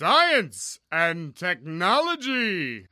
Science and Technology.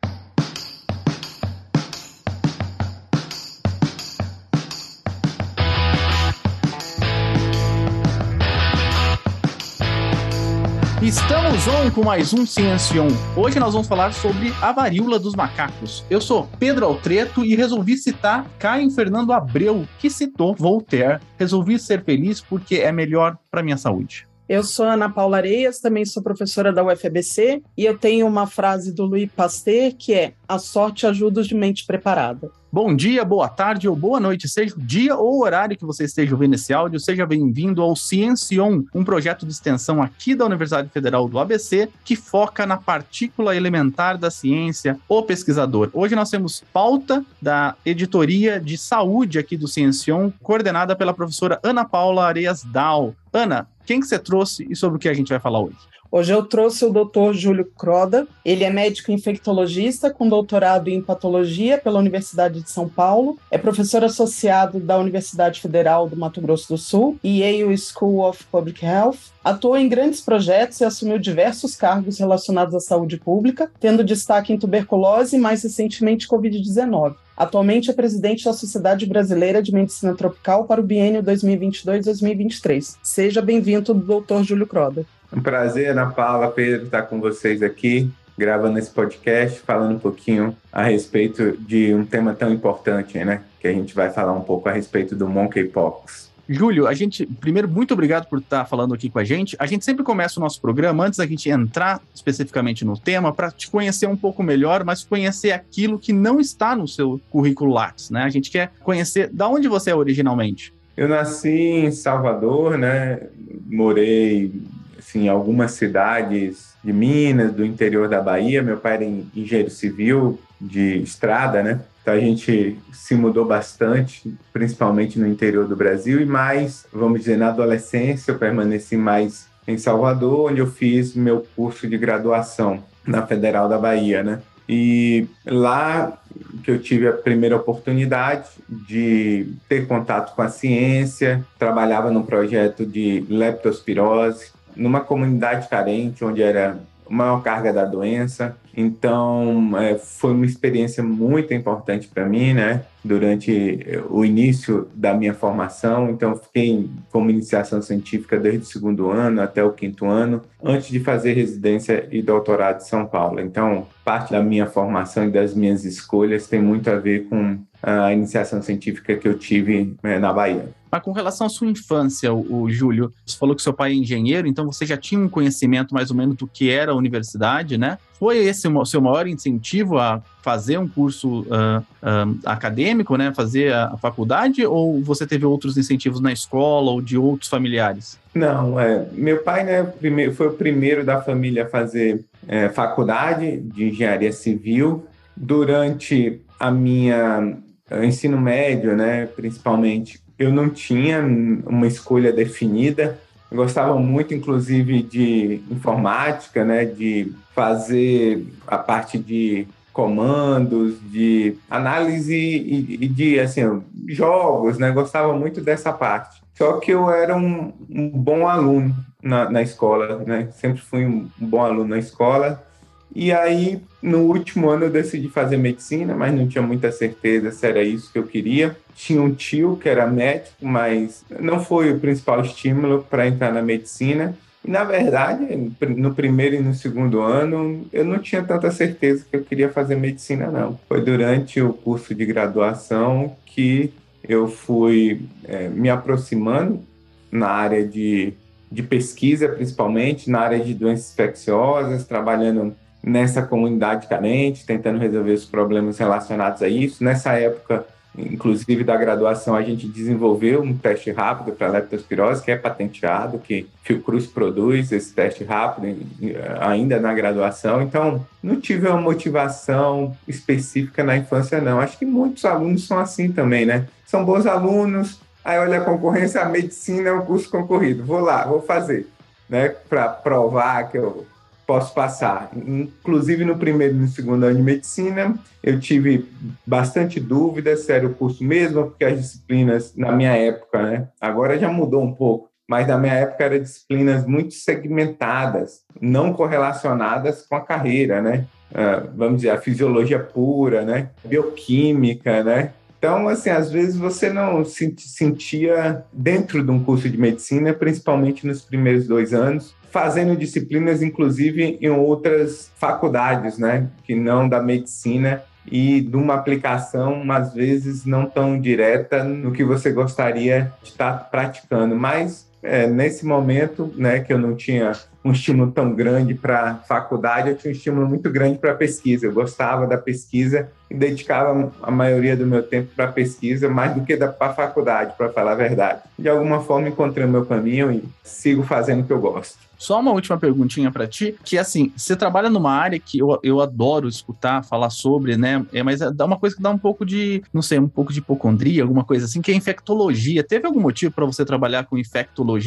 Estamos on com mais um Ciência On. Hoje nós vamos falar sobre a varíola dos macacos. Eu sou Pedro Altreto e resolvi citar Caio Fernando Abreu, que citou Voltaire. Resolvi ser feliz porque é melhor para minha saúde. Eu sou Ana Paula Areias, também sou professora da UFBC e eu tenho uma frase do Louis Pasteur que é: A sorte ajuda os de mente preparada. Bom dia, boa tarde ou boa noite, seja o dia ou o horário que você esteja ouvindo esse áudio, seja bem-vindo ao Ciencion, um projeto de extensão aqui da Universidade Federal do ABC que foca na partícula elementar da ciência, o pesquisador. Hoje nós temos pauta da editoria de saúde aqui do Ciencion, coordenada pela professora Ana Paula Areias Dal. Ana, quem que você trouxe e sobre o que a gente vai falar hoje? Hoje eu trouxe o Dr. Júlio Croda. Ele é médico infectologista com doutorado em patologia pela Universidade de São Paulo. É professor associado da Universidade Federal do Mato Grosso do Sul e Yale School of Public Health. Atuou em grandes projetos e assumiu diversos cargos relacionados à saúde pública, tendo destaque em tuberculose e mais recentemente Covid-19. Atualmente é presidente da Sociedade Brasileira de Medicina Tropical para o biênio 2022-2023. Seja bem-vindo, Dr. Júlio Croda. Um prazer, Ana Paula, Pedro, estar com vocês aqui, gravando esse podcast, falando um pouquinho a respeito de um tema tão importante, né? Que a gente vai falar um pouco a respeito do monkeypox. Júlio, a gente, primeiro, muito obrigado por estar falando aqui com a gente. A gente sempre começa o nosso programa, antes da gente entrar especificamente no tema, para te conhecer um pouco melhor, mas conhecer aquilo que não está no seu currículo Lattes, né? A gente quer conhecer da onde você é originalmente. Eu nasci em Salvador, né? Morei assim, algumas cidades de Minas, do interior da Bahia. Meu pai era engenheiro civil de estrada, né? Então a gente se mudou bastante, principalmente no interior do Brasil e mais, vamos dizer, na adolescência eu permaneci mais em Salvador, onde eu fiz meu curso de graduação na Federal da Bahia, né? E lá que eu tive a primeira oportunidade de ter contato com a ciência, trabalhava num projeto de leptospirose, numa comunidade carente, onde era maior carga da doença. Então, é, foi uma experiência muito importante para mim, né? Durante o início da minha formação. Então, fiquei como iniciação científica desde o segundo ano até o quinto ano, antes de fazer residência e doutorado em São Paulo. Então, parte da minha formação e das minhas escolhas tem muito a ver com a iniciação científica que eu tive né, na Bahia. Mas com relação à sua infância, o, o, Júlio, você falou que seu pai é engenheiro, então você já tinha um conhecimento mais ou menos do que era a universidade, né? Foi esse o seu maior incentivo a fazer um curso uh, uh, acadêmico, né? Fazer a, a, faculdade, ou você teve outros incentivos na escola ou de outros familiares? Não, é, meu pai né, primeiro, foi o primeiro da família a fazer é, faculdade de engenharia civil. Durante a minha ensino médio, né, principalmente, eu não tinha uma escolha definida. Eu gostava muito, inclusive, de informática, né, de fazer a parte de comandos, de análise e, de assim jogos, né? Gostava muito dessa parte. Só que eu era um, um bom aluno na, na, escola, né? Sempre fui um bom aluno na escola. E aí, no último ano, eu decidi fazer medicina, mas não tinha muita certeza se era isso que eu queria. Tinha um tio que era médico, mas não foi o principal estímulo para entrar na medicina. E, na verdade, no primeiro e no segundo ano, eu não tinha tanta certeza que eu queria fazer medicina, não. Foi durante o curso de graduação que eu fui é, me aproximando na área de, de pesquisa, principalmente, na área de doenças infecciosas, trabalhando nessa comunidade carente, tentando resolver os problemas relacionados a isso. Nessa época, inclusive da graduação, a gente desenvolveu um teste rápido para leptospirose, que é patenteado, que Fiocruz produz esse teste rápido ainda na graduação. Então, não tive uma motivação específica na infância, não. Acho que muitos alunos são assim também, né? São bons alunos, aí olha a concorrência, a medicina é um curso concorrido. Vou lá, vou fazer, né? Para provar que eu posso passar. Inclusive no primeiro e no segundo ano de medicina, eu tive bastante dúvida se era o curso mesmo, porque as disciplinas, na minha época, né, agora já mudou um pouco, mas na minha época eram disciplinas muito segmentadas, não correlacionadas com a carreira, né? Uh, vamos dizer, a fisiologia pura, né? Bioquímica, né? Então, assim, às vezes você não se sentia dentro de um curso de medicina, principalmente nos primeiros dois anos, fazendo disciplinas, inclusive, em outras faculdades, né? Que não da medicina e de uma aplicação, às vezes, não tão direta no que você gostaria de estar praticando. Mas, é, nesse momento, né, que eu não tinha um estímulo tão grande para faculdade, eu tinha um estímulo muito grande para pesquisa. Eu gostava da pesquisa e dedicava a maioria do meu tempo para pesquisa, mais do que para faculdade, para falar a verdade. De alguma forma encontrei o meu caminho e sigo fazendo o que eu gosto. Só uma última perguntinha para ti, que assim, você trabalha numa área que eu, eu adoro escutar, falar sobre, né? É, mas dá uma coisa que dá um pouco de, não sei, um pouco de hipocondria, alguma coisa assim, que é infectologia. Teve algum motivo para você trabalhar com infectologia,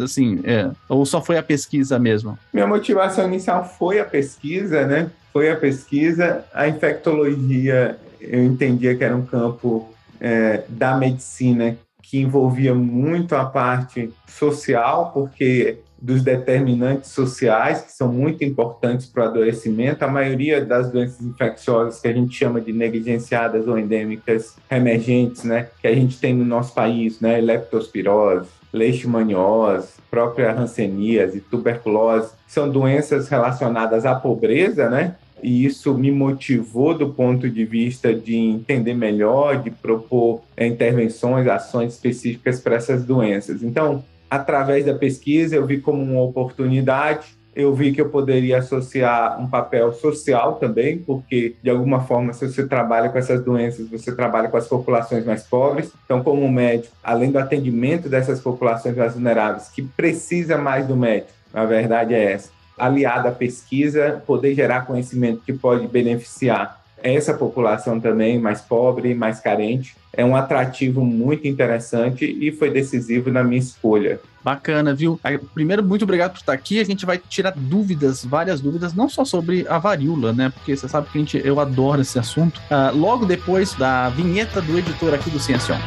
assim, é, ou só foi a pesquisa mesmo? Minha motivação inicial foi a pesquisa, né? Foi a pesquisa. A infectologia, eu entendia que era um campo é, da medicina que envolvia muito a parte social, porque dos determinantes sociais, que são muito importantes para o adoecimento. A maioria das doenças infecciosas que a gente chama de negligenciadas ou endêmicas emergentes, né, que a gente tem no nosso país, né, leptospirose, leishmaniose, própria hanseníase, tuberculose, são doenças relacionadas à pobreza, né? E isso me motivou do ponto de vista de entender melhor, de propor intervenções, ações específicas para essas doenças. Então, através da pesquisa, eu vi como uma oportunidade. Eu vi que eu poderia associar um papel social também, porque de alguma forma, se você trabalha com essas doenças, você trabalha com as populações mais pobres. Então, como médico, além do atendimento dessas populações mais vulneráveis, que precisa mais do médico, a verdade é essa, aliada à pesquisa, poder gerar conhecimento que pode beneficiar essa população também mais pobre, mais carente, é um atrativo muito interessante e foi decisivo na minha escolha. Bacana, viu? Primeiro, muito obrigado por estar aqui. A gente vai tirar dúvidas, várias dúvidas, não só sobre a varíola, né? Porque você sabe que a gente, eu adoro esse assunto. Uh, logo depois da vinheta do editor aqui do Ciencion.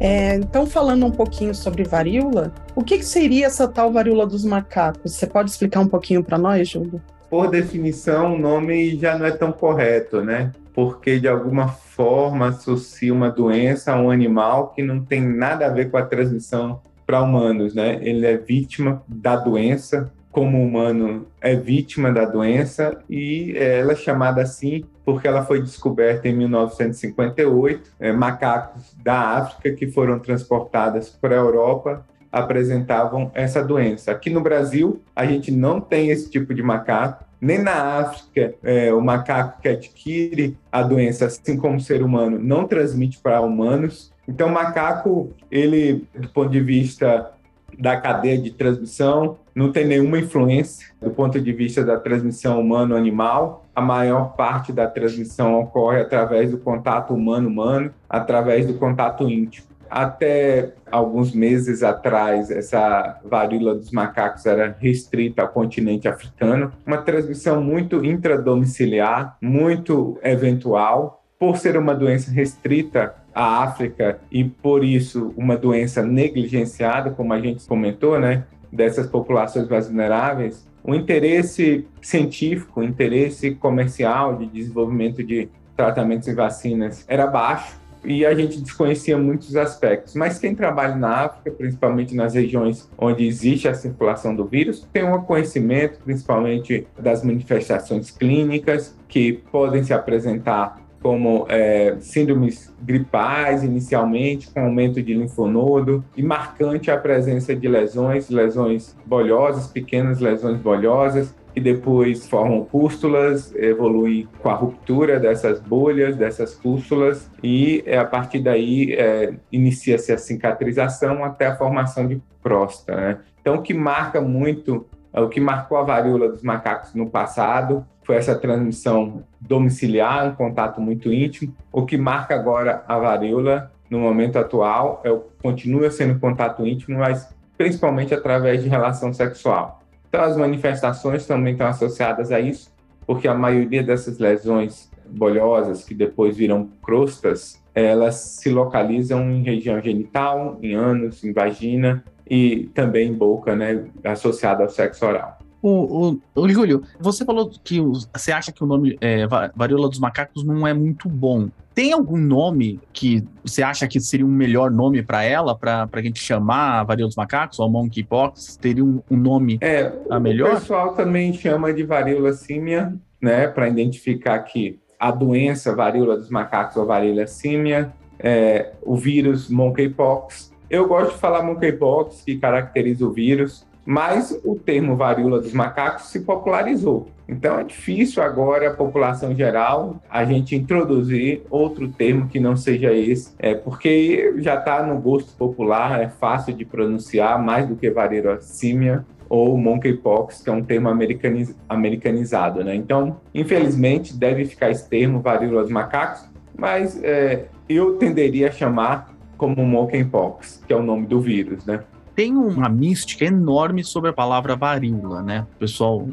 É, então, falando um pouquinho sobre varíola, o que, que, seria essa tal varíola dos macacos? Você pode explicar um pouquinho para nós, Júlio? Por definição, o nome já não é tão correto, né? Porque de alguma forma associa uma doença a um animal que não tem nada a ver com a transmissão para humanos, né? Ele é vítima da doença, como humano é vítima da doença e ela é chamada assim porque ela foi descoberta em 1958. É, macacos da África que foram transportados para a Europa apresentavam essa doença. Aqui no Brasil, a gente não tem esse tipo de macaco. Nem na África, é, o macaco que adquire a doença, assim como o ser humano, não transmite para humanos. Então, o macaco, ele, do ponto de vista da cadeia de transmissão, não tem nenhuma influência do ponto de vista da transmissão humano-animal. A maior parte da transmissão ocorre através do contato humano-humano, através do contato íntimo. Até alguns meses atrás, essa varíola dos macacos era restrita ao continente africano, uma transmissão muito intradomiciliar, muito eventual. Por ser uma doença restrita à África e, por isso, uma doença negligenciada, como a gente comentou, né? dessas populações mais vulneráveis, o interesse científico, o interesse comercial de desenvolvimento de tratamentos e vacinas era baixo e a gente desconhecia muitos aspectos. Mas quem trabalha na África, principalmente nas regiões onde existe a circulação do vírus, tem um conhecimento, principalmente das manifestações clínicas que podem se apresentar como é, síndromes gripais inicialmente, com aumento de linfonodo, e marcante a presença de lesões, lesões bolhosas, pequenas lesões bolhosas, que depois formam pústulas, evoluem com a ruptura dessas bolhas, dessas pústulas, e é, a partir daí é, inicia-se a cicatrização até a formação de próstata. Né? Então, o que marca muito, o que marcou a varíola dos macacos no passado foi essa transmissão domiciliar, um contato muito íntimo. O que marca agora a varíola no momento atual é, continua sendo contato íntimo, mas principalmente através de relação sexual. Então, as manifestações também estão associadas a isso, porque a maioria dessas lesões bolhosas, que depois viram crostas, elas se localizam em região genital, em ânus, em vagina e também em boca, né, associada ao sexo oral. O, o, o Júlio, você falou que você acha que o nome é, varíola dos macacos não é muito bom. Tem algum nome que você acha que seria um melhor nome para ela, para a gente chamar a varíola dos macacos ou monkeypox? Teria um, um nome é, a melhor? O pessoal também chama de varíola símia, né, para identificar que a doença varíola dos macacos ou varíola símia, é, o vírus monkeypox. Eu gosto de falar monkeypox, que caracteriza o vírus, mas o termo varíola dos macacos se popularizou. Então é difícil agora a população geral a gente introduzir outro termo que não seja esse, é porque já está no gosto popular, é fácil de pronunciar mais do que varíola símia ou monkeypox, que é um termo americaniz americanizado, né? Então, infelizmente, deve ficar esse termo varíola dos macacos, mas é, eu tenderia a chamar como monkeypox, que é o nome do vírus, né? Tem uma mística enorme sobre a palavra varíola, né? O pessoal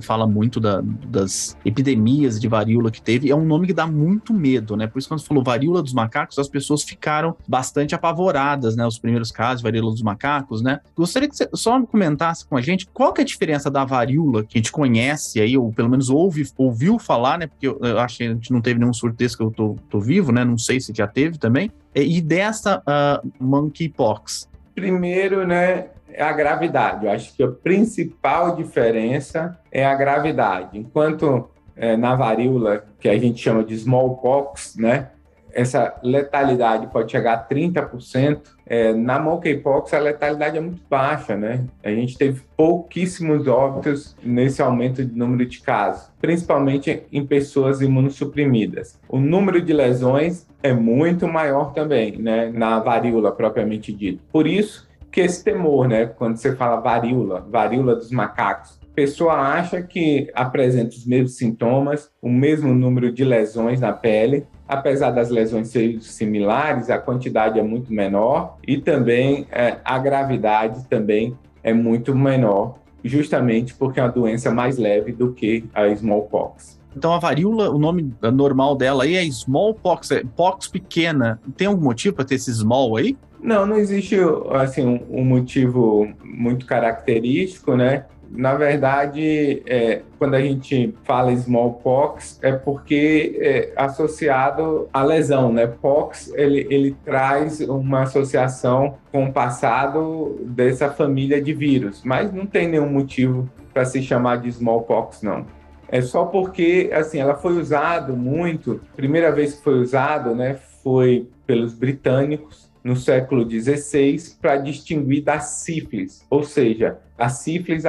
fala muito da, das epidemias de varíola que teve, é um nome que dá muito medo, né? Por isso, quando falou varíola dos macacos, as pessoas ficaram bastante apavoradas, né? Os primeiros casos de varíola dos macacos, né? Gostaria que você só comentasse com a gente qual que é a diferença da varíola que a gente conhece aí, ou pelo menos ouve, ouviu falar, né? Porque eu, eu acho que a gente não teve nenhum surtesco que eu tô, tô vivo, né? Não sei se já teve também. E dessa uh, monkeypox, Primeiro, né, é a gravidade. Eu acho que a principal diferença é a gravidade. Enquanto é, na varíola, que a gente chama de smallpox, né, essa letalidade pode chegar a 30%, é, na monkeypox a letalidade é muito baixa, né? A gente teve pouquíssimos óbitos nesse aumento de número de casos, principalmente em pessoas imunossuprimidas. O número de lesões é muito maior também, né, na varíola propriamente dito. Por isso que esse temor, né, quando você fala varíola, varíola dos macacos, pessoa acha que apresenta os mesmos sintomas, o mesmo número de lesões na pele, apesar das lesões serem similares, a quantidade é muito menor e também é, a gravidade também é muito menor, justamente porque é uma doença mais leve do que a smallpox. Então a varíola, o nome normal dela aí é smallpox, é pox pequena. Tem algum motivo para ter esse small aí? Não, não existe assim um, um motivo muito característico, né? Na verdade, é, quando a gente fala smallpox, é porque é associado à lesão, né? Pox, ele, ele traz uma associação com o passado dessa família de vírus, mas não tem nenhum motivo para se chamar de smallpox, não. É só porque, assim, ela foi usada muito, primeira vez que foi usado, né, foi pelos britânicos no século XVI para distinguir da sífilis, ou seja, a sífilis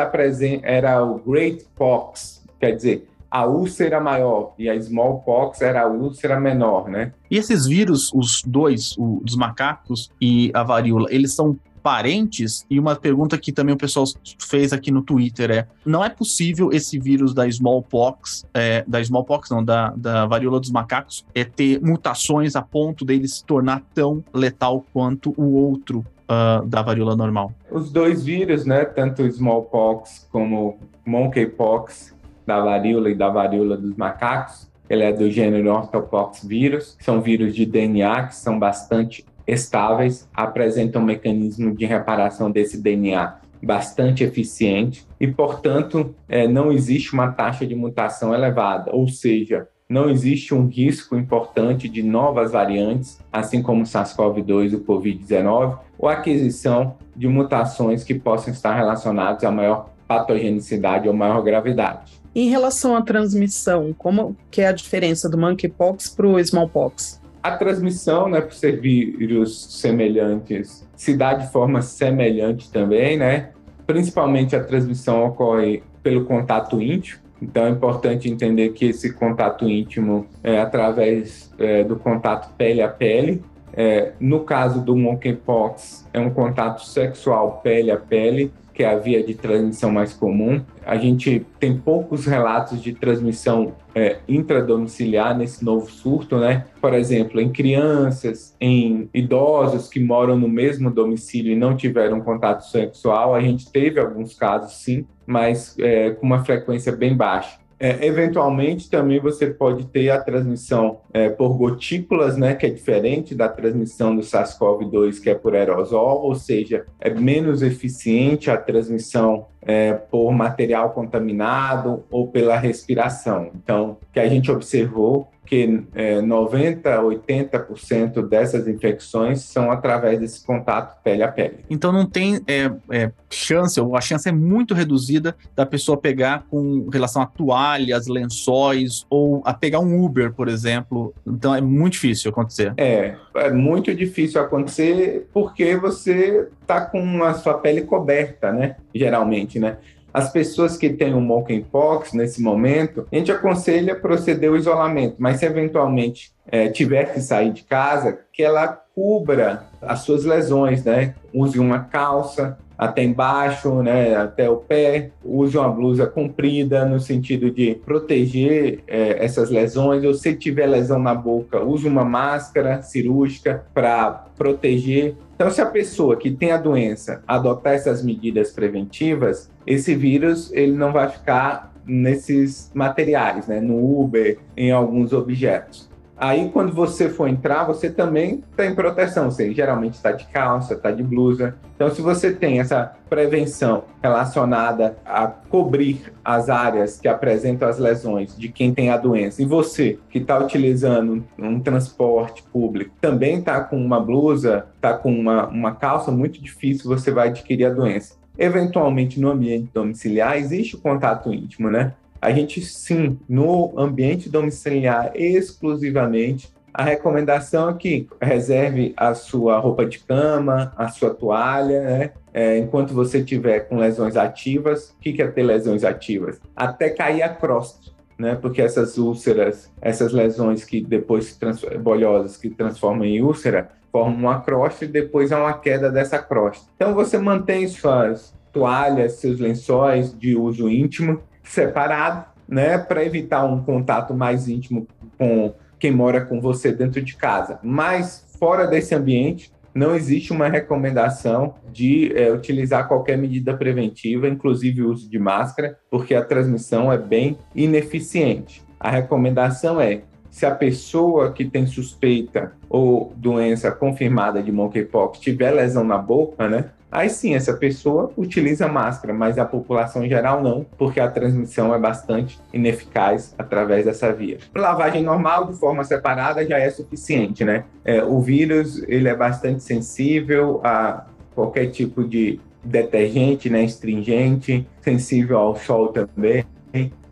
era o Great Pox, quer dizer, a úlcera maior e a smallpox era a úlcera menor, né? E esses vírus, os dois, o dos macacos e a varíola, eles são parentes. E uma pergunta que também o pessoal fez aqui no Twitter é: não é possível esse vírus da smallpox, é, da smallpox não, da, da varíola dos macacos, é ter mutações a ponto dele se tornar tão letal quanto o outro Uh, da varíola normal. Os dois vírus, né, tanto smallpox como monkeypox, da varíola e da varíola dos macacos, ele é do gênero orthopox vírus, são vírus de DNA que são bastante estáveis, apresentam um mecanismo de reparação desse DNA bastante eficiente e, portanto, é, não existe uma taxa de mutação elevada, ou seja, não existe um risco importante de novas variantes, assim como o SARS-CoV-2 e o COVID-19, ou aquisição de mutações que possam estar relacionadas a maior patogenicidade ou maior gravidade. Em relação à transmissão, como que é a diferença do monkeypox para o smallpox? A transmissão, né, por ser vírus semelhantes, se dá de forma semelhante também, né? Principalmente a transmissão ocorre pelo contato íntimo. Então é importante entender que esse contato íntimo é através é, do contato pele a pele. É, no caso do monkeypox, é um contato sexual pele a pele. Que é a via de transmissão mais comum. A gente tem poucos relatos de transmissão é, intradomiciliar nesse novo surto, né? Por exemplo, em crianças, em idosos que moram no mesmo domicílio e não tiveram contato sexual, a gente teve alguns casos, sim, mas é, com uma frequência bem baixa. É, eventualmente, também você pode ter a transmissão é, por gotículas, né, que é diferente da transmissão do SARS-CoV-2, que é por aerosol, ou seja, é menos eficiente a transmissão é, por material contaminado ou pela respiração. Então, que a gente observou que é, 90, 80% dessas infecções são através desse contato pele a pele. Então não tem é, é, chance, ou a chance é muito reduzida da pessoa pegar com relação a toalhas, lençóis, ou a pegar um Uber, por exemplo. Então é muito difícil acontecer. É, é muito difícil acontecer porque você está com a sua pele coberta, né? Geralmente, né? As pessoas que têm o monkeypox nesse momento, a gente aconselha proceder o isolamento, mas se eventualmente é, tiver que sair de casa, que ela cubra as suas lesões, né? Use uma calça, até embaixo, né, até o pé, use uma blusa comprida no sentido de proteger é, essas lesões. Ou se tiver lesão na boca, use uma máscara cirúrgica para proteger. Então, se a pessoa que tem a doença adotar essas medidas preventivas, esse vírus ele não vai ficar nesses materiais, né, no Uber, em alguns objetos. Aí, quando você for entrar, você também está em proteção. Você geralmente está de calça, está de blusa. Então, se você tem essa prevenção relacionada a cobrir as áreas que apresentam as lesões de quem tem a doença, e você que está utilizando um transporte público também está com uma blusa, está com uma, uma calça, muito difícil você vai adquirir a doença. Eventualmente, no ambiente domiciliar, existe o contato íntimo, né? A gente, sim, no ambiente domiciliar exclusivamente, a recomendação é que reserve a sua roupa de cama, a sua toalha, né? É, enquanto você tiver com lesões ativas. O que é ter lesões ativas? Até cair a crosta. Né, porque essas úlceras, essas lesões que depois bolhosas que transformam em úlcera, formam uma crosta e depois há uma queda dessa crosta. Então você mantém suas toalhas, seus lençóis de uso íntimo separado, né, para evitar um contato mais íntimo com quem mora com você dentro de casa. Mas fora desse ambiente, não existe uma recomendação de é, utilizar qualquer medida preventiva, inclusive o uso de máscara, porque a transmissão é bem ineficiente. A recomendação é se a pessoa que tem suspeita ou doença confirmada de monkeypox tiver lesão na boca, né, Aí sim, essa pessoa utiliza máscara, mas a população em geral não, porque a transmissão é bastante ineficaz através dessa via. Lavagem normal, de forma separada, já é suficiente, né? É, o vírus, ele é bastante sensível a qualquer tipo de detergente, né, astringente, sensível ao sol também.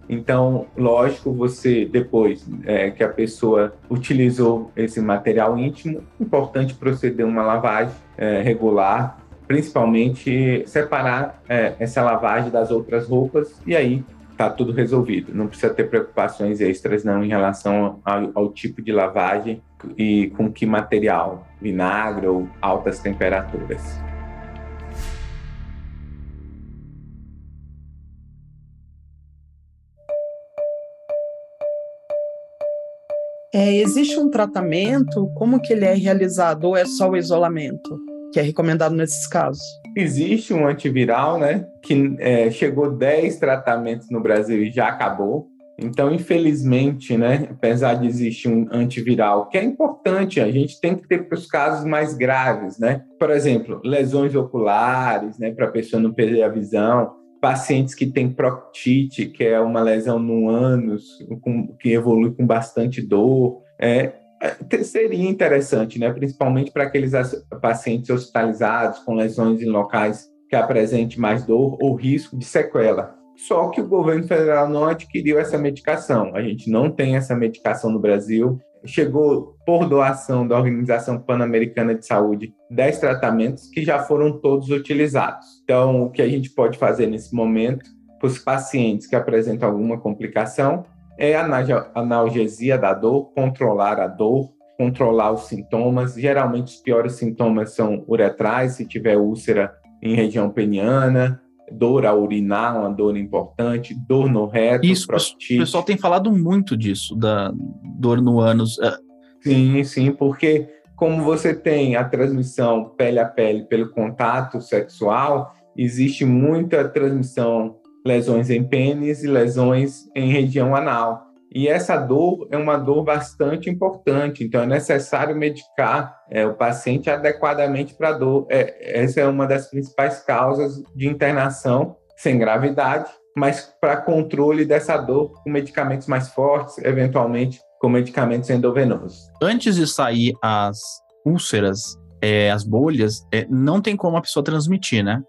Então, lógico, você depois é, que a pessoa utilizou esse material íntimo, importante proceder uma lavagem é, regular principalmente separar é, essa lavagem das outras roupas e aí tá tudo resolvido. Não precisa ter preocupações extras não em relação ao, ao tipo de lavagem e com que material, vinagre ou altas temperaturas. É, existe um tratamento? Como que ele é realizado ou é só o isolamento? Que é recomendado nesses casos? Existe um antiviral, né, que é, chegou 10 tratamentos no Brasil e já acabou. Então, infelizmente, né, apesar de existir um antiviral, que é importante, a gente tem que ter para os casos mais graves, né? Por exemplo, lesões oculares, né, para a pessoa não perder a visão, pacientes que têm proctite, que é uma lesão no ânus, com, que evolui com bastante dor, é, seria interessante, né? principalmente para aqueles pacientes hospitalizados com lesões em locais que apresentem mais dor ou risco de sequela. Só que o governo federal não adquiriu essa medicação. A gente não tem essa medicação no Brasil. Chegou por doação da Organização Pan-Americana de Saúde 10 tratamentos que já foram todos utilizados. Então, o que a gente pode fazer nesse momento para os pacientes que apresentam alguma complicação é a analgesia da dor, controlar a dor, controlar os sintomas. Geralmente, os piores sintomas são uretrais, se tiver úlcera em região peniana, dor a urinar, uma dor importante, dor no reto, Isso, proctite. o pessoal tem falado muito disso, da dor no ânus. É. Sim, sim, porque como você tem a transmissão pele a pele pelo contato sexual, existe muita transmissão, lesões em pênis e lesões em região anal. E essa dor é uma dor bastante importante, então é necessário medicar é, o paciente adequadamente para a dor. É, essa é uma das principais causas de internação sem gravidade, mas para controle dessa dor com medicamentos mais fortes, eventualmente com medicamentos endovenosos. Antes de sair as úlceras, é, as bolhas, é, não tem como a pessoa transmitir, né?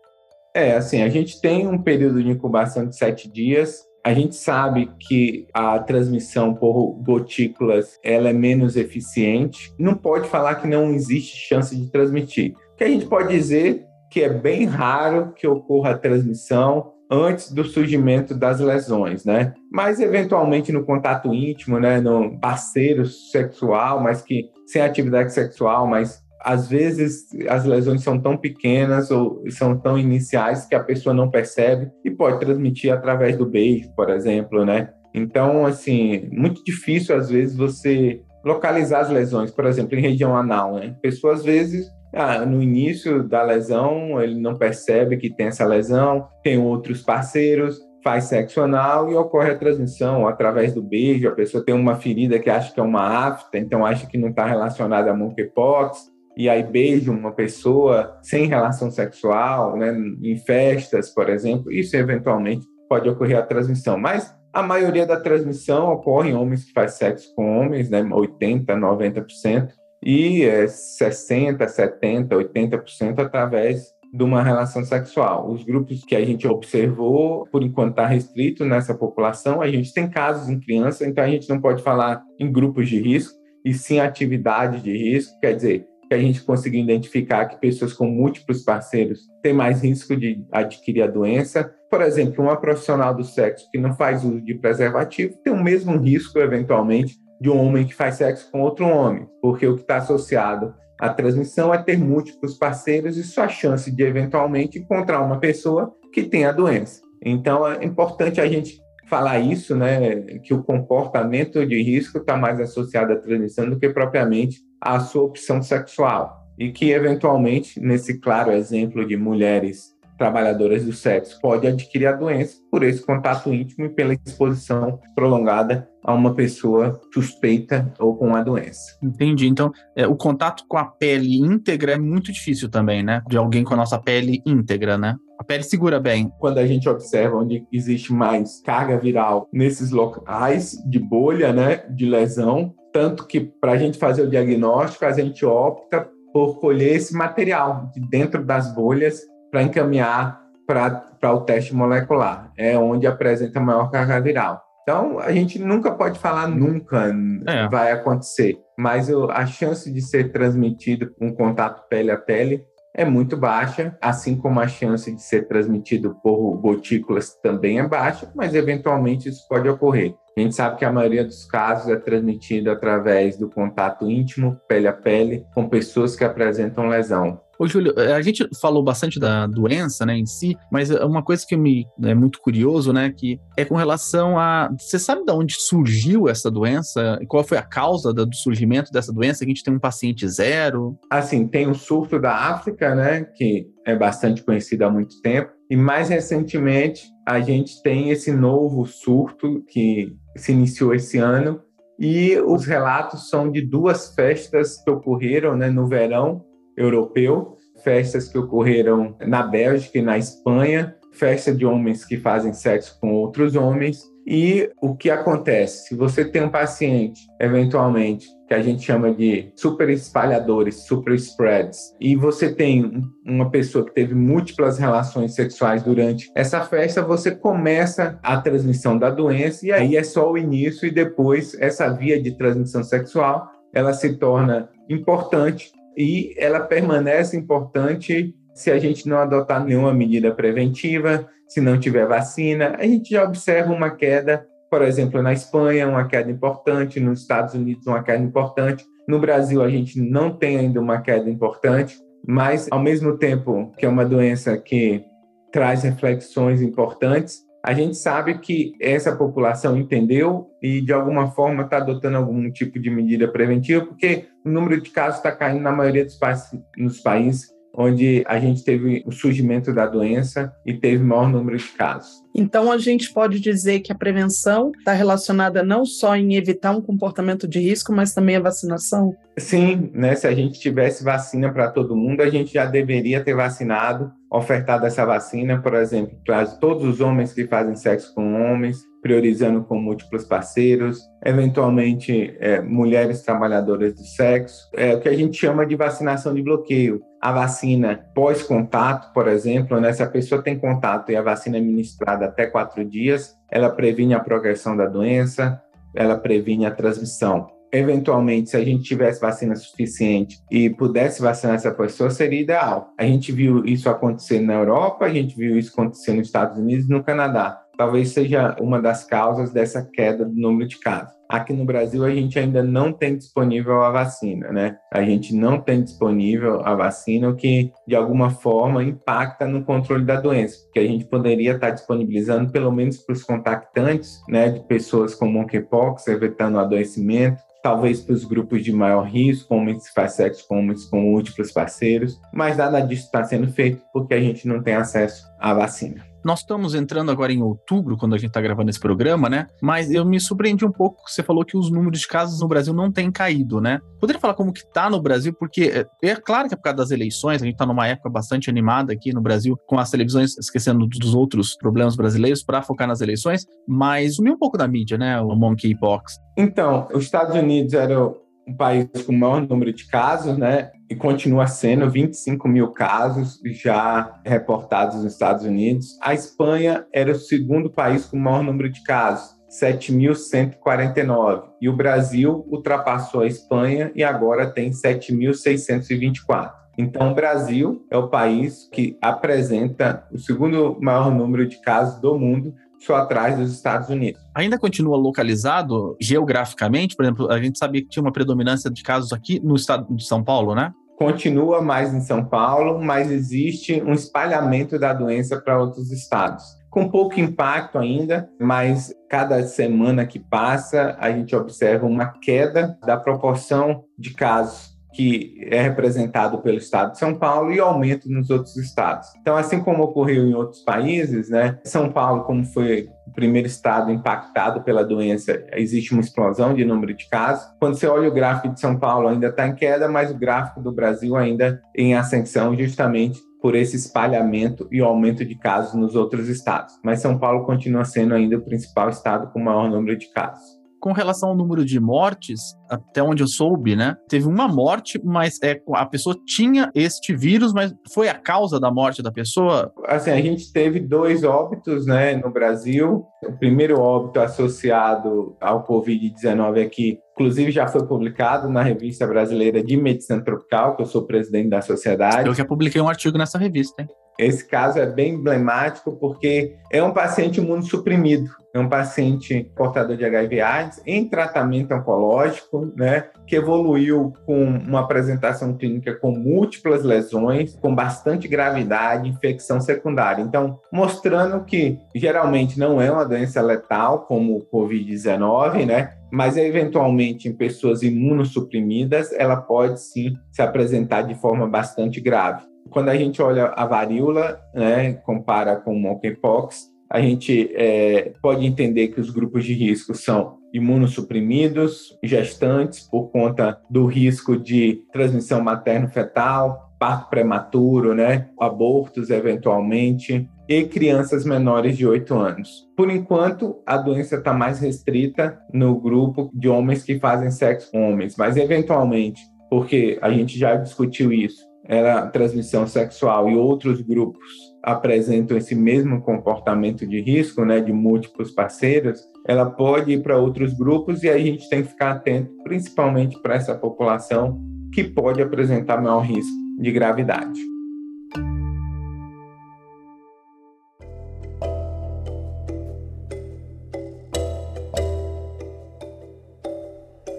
É, assim, a gente tem um período de incubação de sete dias, a gente sabe que a transmissão por gotículas ela é menos eficiente. Não pode falar que não existe chance de transmitir. O que a gente pode dizer que é bem raro que ocorra a transmissão antes do surgimento das lesões, né? Mas eventualmente no contato íntimo, né, no parceiro sexual, mas que sem atividade sexual, mas às vezes as lesões são tão pequenas ou são tão iniciais que a pessoa não percebe e pode transmitir através do beijo, por exemplo, né? Então, assim, muito difícil às vezes você localizar as lesões, por exemplo, em região anal, né? Pessoa às vezes ah, no início da lesão ele não percebe que tem essa lesão, tem outros parceiros, faz sexo anal e ocorre a transmissão através do beijo. A pessoa tem uma ferida que acha que é uma afta, então acha que não está relacionada a monkeypox e aí beijo uma pessoa sem relação sexual, né, em festas, por exemplo, isso eventualmente pode ocorrer a transmissão. Mas a maioria da transmissão ocorre em homens que fazem sexo com homens, né, 80, 90%, e é 60, 70, 80% através de uma relação sexual. Os grupos que a gente observou, por enquanto está restrito nessa população, a gente tem casos em criança, então a gente não pode falar em grupos de risco, e sim atividade de risco, quer dizer, que a gente conseguiu identificar que pessoas com múltiplos parceiros têm mais risco de adquirir a doença. Por exemplo, uma profissional do sexo que não faz uso de preservativo tem o mesmo risco, eventualmente, de um homem que faz sexo com outro homem, porque o que está associado à transmissão é ter múltiplos parceiros e sua chance de eventualmente encontrar uma pessoa que tem a doença. Então, é importante a gente falar isso, né, que o comportamento de risco está mais associado à transmissão do que propriamente à sua opção sexual. E que, eventualmente, nesse claro exemplo de mulheres trabalhadoras do sexo, pode adquirir a doença por esse contato íntimo e pela exposição prolongada a uma pessoa suspeita ou com a doença. Entendi. Então, é, o contato com a pele íntegra é muito difícil também, né? De alguém com a nossa pele íntegra, né? A pele segura bem. Quando a gente observa onde existe mais carga viral nesses locais de bolha, né, de lesão, tanto que para a gente fazer o diagnóstico, a gente opta por colher esse material de dentro das bolhas para encaminhar para o teste molecular. É onde apresenta maior carga viral. Então, a gente nunca pode falar nunca é. vai acontecer, mas a chance de ser transmitido com contato pele a pele é muito baixa, assim como a chance de ser transmitido por gotículas também é baixa, mas eventualmente isso pode ocorrer. A gente sabe que a maioria dos casos é transmitido através do contato íntimo, pele a pele, com pessoas que apresentam lesão. Ô, Júlio, é, a gente falou bastante da doença, né, em si, mas é uma coisa que me é muito curioso, né, que é com relação a... Você sabe de onde surgiu essa doença? Qual foi a causa do surgimento dessa doença? A gente tem um paciente zero? Assim, tem o surto da África, né, que é bastante conhecido há muito tempo, e mais recentemente a gente tem esse novo surto que se iniciou esse ano, e os relatos são de duas festas que ocorreram né, no verão europeu, festas que ocorreram na Bélgica e na Espanha, festa de homens que fazem sexo com outros homens. E o que acontece? Se você tem um paciente, eventualmente, que a gente chama de super espalhadores, super spreads, e você tem uma pessoa que teve múltiplas relações sexuais durante essa festa, você começa a transmissão da doença, e aí é só o início, e depois essa via de transmissão sexual ela se torna importante e ela permanece importante se a gente não adotar nenhuma medida preventiva, se não tiver vacina. A gente já observa uma queda, por exemplo, na Espanha, uma queda importante, nos Estados Unidos, uma queda importante. No Brasil, a gente não tem ainda uma queda importante, mas ao mesmo tempo que é uma doença que traz reflexões importantes. A gente sabe que essa população entendeu e, de alguma forma, está adotando algum tipo de medida preventiva, porque o número de casos está caindo na maioria dos países, nos países onde a gente teve o surgimento da doença e teve maior número de casos. Então, a gente pode dizer que a prevenção está relacionada não só em evitar um comportamento de risco, mas também a vacinação? Sim, né? Se a gente tivesse vacina para todo mundo, a gente já deveria ter vacinado, ofertado essa vacina, por exemplo, para todos os homens que fazem sexo com homens, priorizando com múltiplos parceiros, eventualmente é, mulheres trabalhadoras do sexo, é o que a gente chama de vacinação de bloqueio. A vacina pós-contato, por exemplo, né, se a pessoa tem contato e a vacina é ministrada até quatro dias, ela previne a progressão da doença, ela previne a transmissão eventualmente, se a gente tivesse vacina suficiente e pudesse vacinar essa pessoa, seria ideal. A gente viu isso acontecer na Europa, a gente viu isso acontecer nos Estados Unidos e no Canadá. Talvez seja uma das causas dessa queda do número de casos. Aqui no Brasil, a gente ainda não tem disponível a vacina, né? A gente não tem disponível a vacina, o que de alguma forma impacta no controle da doença, porque a gente poderia estar disponibilizando pelo menos para os contactantes, né, de pessoas com monkeypox, evitando o adoecimento, talvez para os grupos de maior risco, homens que fazem sexo com homens com múltiplos parceiros, mas nada disso está sendo feito porque a gente não tem acesso à vacina. Nós estamos entrando agora em outubro, quando a gente está gravando esse programa, né? Mas eu me surpreendi um pouco, você falou que os números de casos no Brasil não têm caído, né? Poderia falar como que tá no Brasil? Porque é, é claro que é por causa das eleições, a gente está numa época bastante animada aqui no Brasil, com as televisões esquecendo dos outros problemas brasileiros para focar nas eleições, mas sumiu um pouco da mídia, né? O monkeypox. Então, os Estados Unidos era um país com o maior número de casos, né? E continua sendo 25 mil casos já reportados nos Estados Unidos. A Espanha era o segundo país com o maior número de casos, 7.149. E o Brasil ultrapassou a Espanha e agora tem 7.624. Então, o Brasil é o país que apresenta o segundo maior número de casos do mundo, só atrás dos Estados Unidos. Ainda continua localizado geograficamente? Por exemplo, a gente sabia que tinha uma predominância de casos aqui no estado de São Paulo, né? Continua mais em São Paulo, mas existe um espalhamento da doença para outros estados. Com pouco impacto ainda, mas cada semana que passa, a gente observa uma queda da proporção de casos que é representado pelo estado de São Paulo e aumento nos outros estados. Então, assim como ocorreu em outros países, né, São Paulo, como foi primeiro estado impactado pela doença, existe uma explosão de número de casos. Quando você olha o gráfico de São Paulo, ainda está em queda, mas o gráfico do Brasil ainda em ascensão, justamente por esse espalhamento e aumento de casos nos outros estados. Mas São Paulo continua sendo ainda o principal estado com maior número de casos com relação ao número de mortes, até onde eu soube, né? Teve uma morte, mas é, a pessoa tinha este vírus, mas foi a causa da morte da pessoa? Assim, a gente teve dois óbitos, né, no Brasil. O primeiro óbito associado ao Covid-19 aqui, inclusive já foi publicado na Revista Brasileira de Medicina Tropical, que eu sou presidente da sociedade. Eu já publiquei um artigo nessa revista, hein? Esse caso é bem emblemático porque é um paciente imunossuprimido, é um paciente portador de HIV/AIDS em tratamento oncológico, né, que evoluiu com uma apresentação clínica com múltiplas lesões, com bastante gravidade, infecção secundária. Então, mostrando que geralmente não é uma doença letal como o COVID-19, né, mas eventualmente em pessoas imunossuprimidas, ela pode sim se apresentar de forma bastante grave quando a gente olha a varíola, né, compara com o monkeypox, a gente é, pode entender que os grupos de risco são imunossuprimidos, gestantes por conta do risco de transmissão materno-fetal, parto prematuro, né, abortos eventualmente, e crianças menores de 8 anos. Por enquanto, a doença está mais restrita no grupo de homens que fazem sexo com homens, mas eventualmente, porque a gente já discutiu isso, era transmissão sexual e outros grupos apresentam esse mesmo comportamento de risco, né, de múltiplos parceiros, ela pode ir para outros grupos e a gente tem que ficar atento, principalmente para essa população que pode apresentar maior risco de gravidade.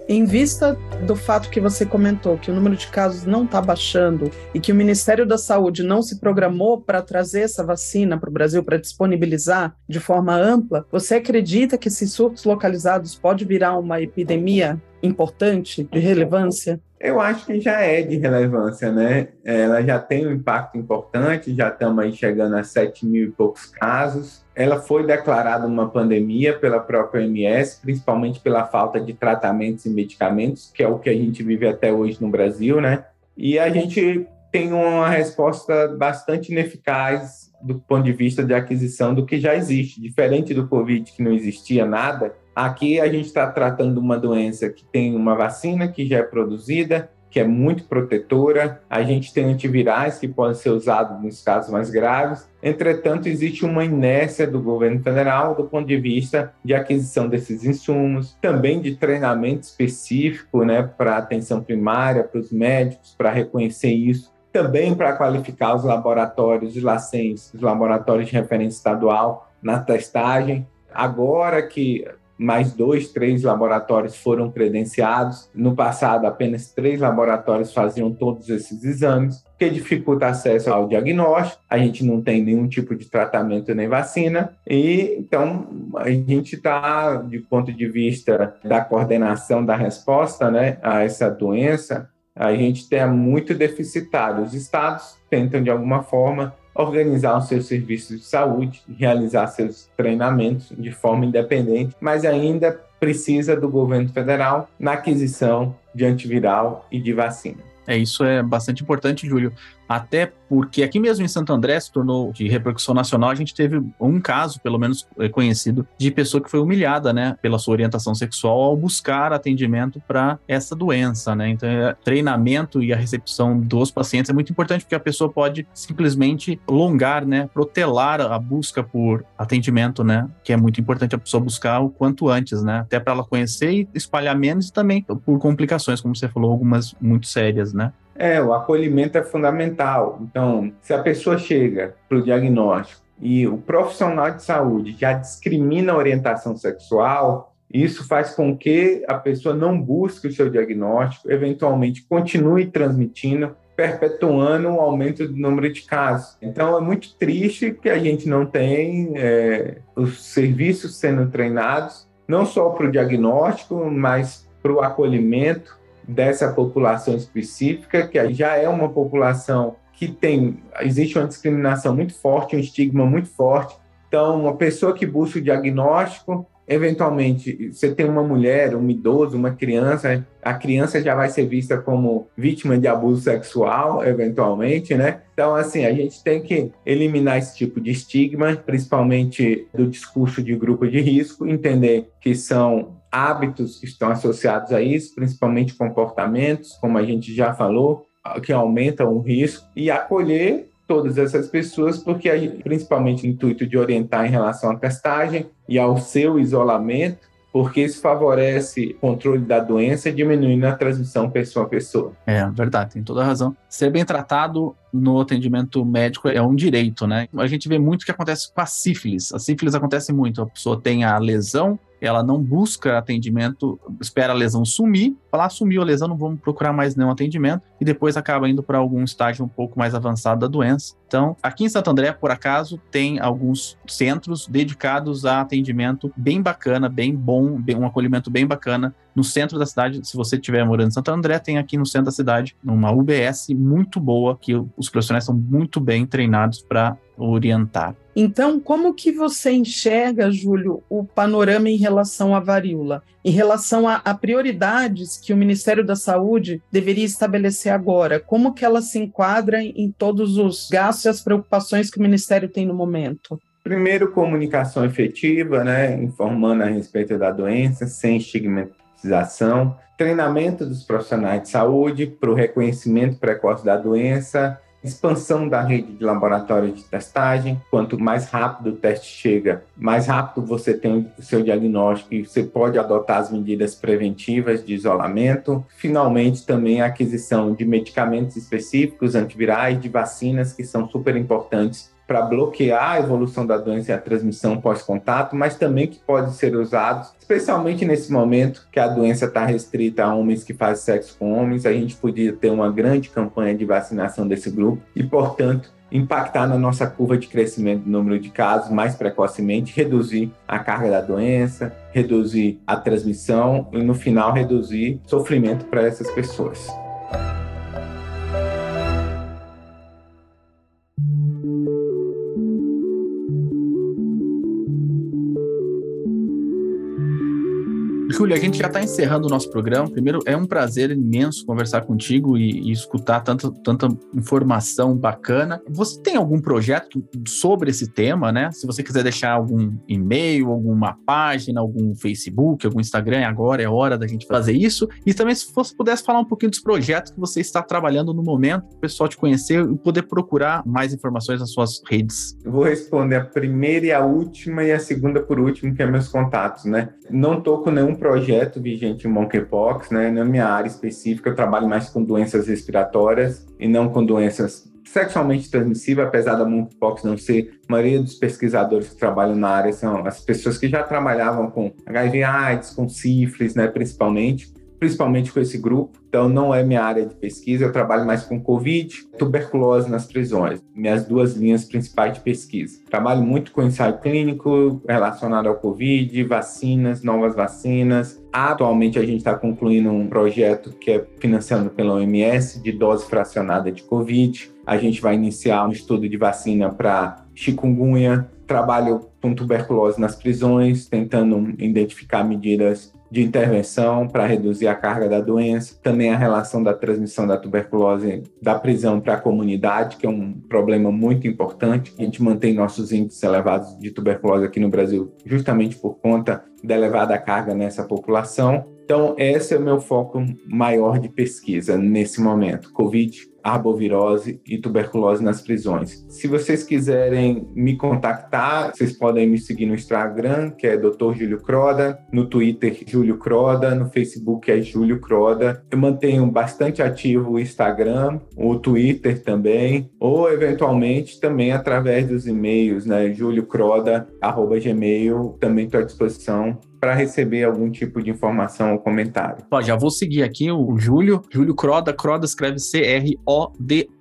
Em vista do fato que você comentou, que o número de casos não está baixando e que o Ministério da Saúde não se programou para trazer essa vacina para o Brasil, para disponibilizar de forma ampla, você acredita que esses surtos localizados pode virar uma epidemia importante, de relevância? Eu acho que já é de relevância, né? Ela já tem um impacto importante, já estamos aí chegando a 7 mil e poucos casos. Ela foi declarada uma pandemia pela própria OMS, principalmente pela falta de tratamentos e medicamentos, que é o que a gente vive até hoje no Brasil, né? E a gente tem uma resposta bastante ineficaz do ponto de vista de aquisição do que já existe. Diferente do Covid, que não existia nada, Aqui a gente está tratando uma doença que tem uma vacina que já é produzida, que é muito protetora. A gente tem antivirais que podem ser usados nos casos mais graves. Entretanto, existe uma inércia do governo federal do ponto de vista de aquisição desses insumos, também de treinamento específico né, para atenção primária, para os médicos, para reconhecer isso. Também para qualificar os laboratórios de LACENS, os laboratórios de referência estadual, na testagem. Agora que mais dois, três laboratórios foram credenciados. No passado, apenas três laboratórios faziam todos esses exames, o que dificulta acesso ao diagnóstico. A gente não tem nenhum tipo de tratamento nem vacina, e então a gente está, de ponto de vista da coordenação da resposta né, a essa doença, a gente é muito deficitário. Os estados tentam, de alguma forma, organizar os seus serviços de saúde, realizar seus treinamentos de forma independente, mas ainda precisa do governo federal na aquisição de antiviral e de vacina. É, isso é bastante importante, Júlio, até porque aqui mesmo em Santo André se tornou de repercussão nacional, a gente teve um caso, pelo menos é, conhecido, de pessoa que foi humilhada, né, pela sua orientação sexual ao buscar atendimento para essa doença, né? Então, é, treinamento e a recepção dos pacientes é muito importante porque a pessoa pode simplesmente longar, né, protelar a busca por atendimento, né, que é muito importante a pessoa buscar o quanto antes, né, até para ela conhecer e espalhar menos e também por complicações, como você falou, algumas muito sérias, né? É, o acolhimento é fundamental. Então, se a pessoa chega para o diagnóstico e o profissional de saúde já discrimina a orientação sexual, isso faz com que a pessoa não busque o seu diagnóstico, eventualmente continue transmitindo, perpetuando o aumento do número de casos. Então, é muito triste que a gente não tem é, os serviços sendo treinados, não só para o diagnóstico, mas para o acolhimento dessa população específica, que já é uma população que tem, existe uma discriminação muito forte, um estigma muito forte. Então, uma pessoa que busca o diagnóstico, eventualmente, você tem uma mulher, um idoso, uma criança, a criança já vai ser vista como vítima de abuso sexual, eventualmente, né? Então, assim, a gente tem que eliminar esse tipo de estigma, principalmente do discurso de grupo de risco, entender que são hábitos que estão associados a isso, principalmente comportamentos, como a gente já falou, que aumentam o risco, e acolher todas essas pessoas, porque principalmente o intuito de orientar em relação à testagem e ao seu isolamento, porque isso favorece o controle da doença, diminuindo a transmissão pessoa a pessoa. É, verdade, tem toda a razão. Ser bem tratado no atendimento médico é um direito, né? A gente vê muito o que acontece com a sífilis. A sífilis acontece muito, a pessoa tem a lesão, ela não busca atendimento, espera a lesão sumir, falar, ah, sumiu a lesão, não vamos procurar mais nenhum atendimento, e depois acaba indo para algum estágio um pouco mais avançado da doença. Então, aqui em Santo André, por acaso, tem alguns centros dedicados a atendimento bem bacana, bem bom, bem, um acolhimento bem bacana no centro da cidade. Se você estiver morando em Santo André, tem aqui no centro da cidade uma UBS muito boa, que os profissionais são muito bem treinados para orientar. Então, como que você enxerga, Júlio, o panorama em relação à varíola? Em relação a, a, prioridades que o Ministério da Saúde deveria estabelecer agora? Como que ela se enquadra em todos os gastos e as preocupações que o Ministério tem no momento? Primeiro, comunicação efetiva, né, informando a respeito da doença, sem estigmatização. Treinamento dos profissionais de saúde para o reconhecimento precoce da doença, expansão da rede de laboratórios de testagem. Quanto mais rápido o teste chega, mais rápido você tem o seu diagnóstico e você pode adotar as medidas preventivas de isolamento. Finalmente, também a aquisição de medicamentos específicos, antivirais, de vacinas, que são super importantes para bloquear a evolução da doença e a transmissão pós-contato, mas também que pode ser usado, especialmente nesse momento que a doença está restrita a homens que fazem sexo com homens. A gente podia ter uma grande campanha de vacinação desse grupo e, portanto, impactar na nossa curva de crescimento do número de casos mais precocemente, reduzir a carga da doença, reduzir a transmissão e, no final, reduzir sofrimento para essas pessoas. Júlia, a gente já está encerrando o nosso programa. Primeiro, é um prazer imenso conversar contigo e, e, escutar tanta, tanta informação bacana. Você tem algum projeto sobre esse tema, né? Se você quiser deixar algum e-mail, alguma página, algum Facebook, algum Instagram, agora é hora da gente fazer isso. E também, se você pudesse falar um pouquinho dos projetos que você está trabalhando no momento, o pessoal te conhecer e poder procurar mais informações nas suas redes. Eu vou responder a primeira e a última e a segunda por último, que é meus contatos, né? Não estou com nenhum projeto vigente em monkeypox, né? Na minha área específica, eu trabalho mais com doenças respiratórias e não com doenças sexualmente transmissíveis, apesar da monkeypox não ser. A maioria dos pesquisadores que trabalham na área são as pessoas que já trabalhavam com HIV/AIDS, com sífilis, né? Principalmente principalmente com esse grupo. Então, não é minha área de pesquisa, eu trabalho mais com Covid, tuberculose nas prisões, minhas duas linhas principais de pesquisa. Trabalho muito com ensaio clínico relacionado ao Covid, vacinas, novas vacinas. Atualmente, a gente está concluindo um projeto que é financiado pela OMS de dose fracionada de Covid. A gente vai iniciar um estudo de vacina para chikungunya. Trabalho com tuberculose nas prisões, tentando identificar medidas de intervenção para reduzir a carga da doença, também a relação da transmissão da tuberculose da prisão para a comunidade, que é um problema muito importante. A gente mantém nossos índices elevados de tuberculose aqui no Brasil justamente por conta da elevada carga nessa população. Então, esse é o meu foco maior de pesquisa nesse momento: Covid, arbovirose e tuberculose nas prisões. Se vocês quiserem me contactar, vocês podem me seguir no Instagram, que é Dr. Júlio Croda, no Twitter, Júlio Croda, no Facebook é Júlio Croda. Eu mantenho bastante ativo o Instagram, o Twitter também, ou eventualmente também através dos e-mails, né? juliocroda@gmail, também estou à disposição para receber algum tipo de informação ou comentário. Ó, já vou seguir aqui o Júlio. Júlio Croda. Croda escreve C-R-O-D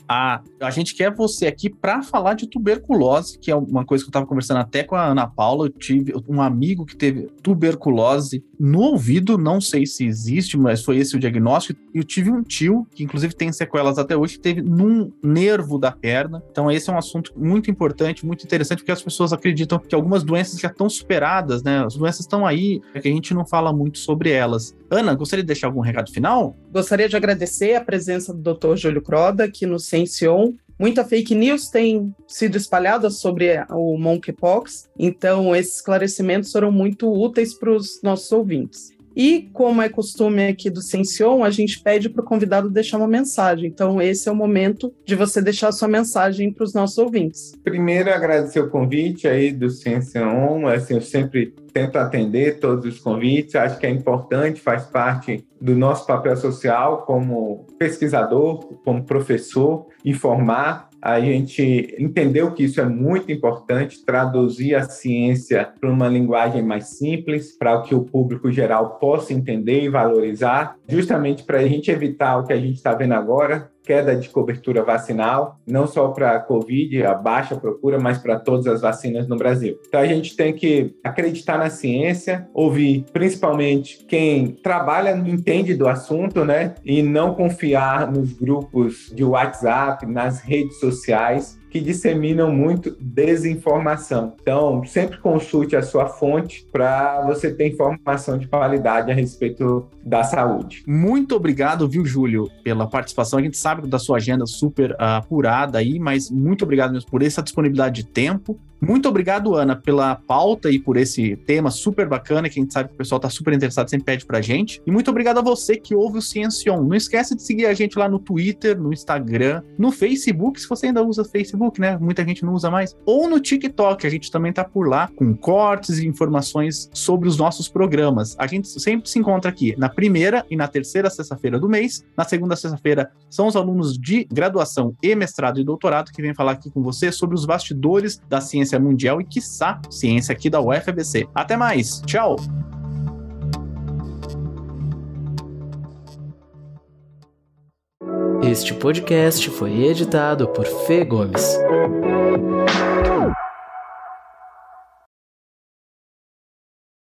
a, a gente quer você aqui para falar de tuberculose, que é uma coisa que eu estava conversando até com a Ana Paula. Eu tive um amigo que teve tuberculose no ouvido, não sei se existe, mas foi esse o diagnóstico. Eu tive um tio, que inclusive tem sequelas até hoje, que teve num nervo da perna. Então, esse é um assunto muito importante, muito interessante, porque as pessoas acreditam que algumas doenças já estão superadas, né? As doenças estão aí, é que a gente não fala muito sobre elas. Ana, gostaria de deixar algum recado final? Gostaria de agradecer a presença do Dr. Júlio Croda, que nos Ciencion. Muita fake news tem sido espalhada sobre o monkeypox, então esses esclarecimentos foram muito úteis para os nossos ouvintes. E, como é costume aqui do Ciencion, a gente pede para o convidado deixar uma mensagem. Então, esse é o momento de você deixar a sua mensagem para os nossos ouvintes. Primeiro, agradecer o convite aí do Ciencion. Assim, eu sempre tento atender todos os convites. Acho que é importante, faz parte do nosso papel social como pesquisador, como professor, informar a gente entendeu que isso é muito importante, traduzir a ciência para uma linguagem mais simples, para que o público geral possa entender e valorizar, justamente para a gente evitar o que a gente está vendo agora, queda de cobertura vacinal, não só para a Covid, a baixa procura, mas para todas as vacinas no Brasil. Então a gente tem que acreditar na ciência, ouvir principalmente quem trabalha, entende do assunto, né? E não confiar nos grupos de WhatsApp, nas redes sociais, que disseminam muito desinformação. Então, sempre consulte a sua fonte para você ter informação de qualidade a respeito da saúde. Muito obrigado, viu, Júlio, pela participação. A gente sabe da sua agenda super uh, apurada aí, mas muito obrigado mesmo por essa disponibilidade de tempo. Muito obrigado, Ana, pela pauta e por esse tema super bacana, que a gente sabe que o pessoal tá super interessado, sempre pede pra gente. E muito obrigado a você que ouve o Ciencion. Não esquece de seguir a gente lá no Twitter, no Instagram, no Facebook, se você ainda usa Facebook, né? Muita gente não usa mais. Ou no TikTok, a gente também tá por lá com cortes e informações sobre os nossos programas. A gente sempre se encontra aqui na primeira e na terceira sexta-feira do mês. Na segunda sexta-feira são os alunos de graduação e mestrado e doutorado que vêm falar aqui com você sobre os bastidores da ciência mundial e, quiçá, ciência aqui da UFABC. Até mais! Tchau! Este podcast foi editado por Fê Gomes.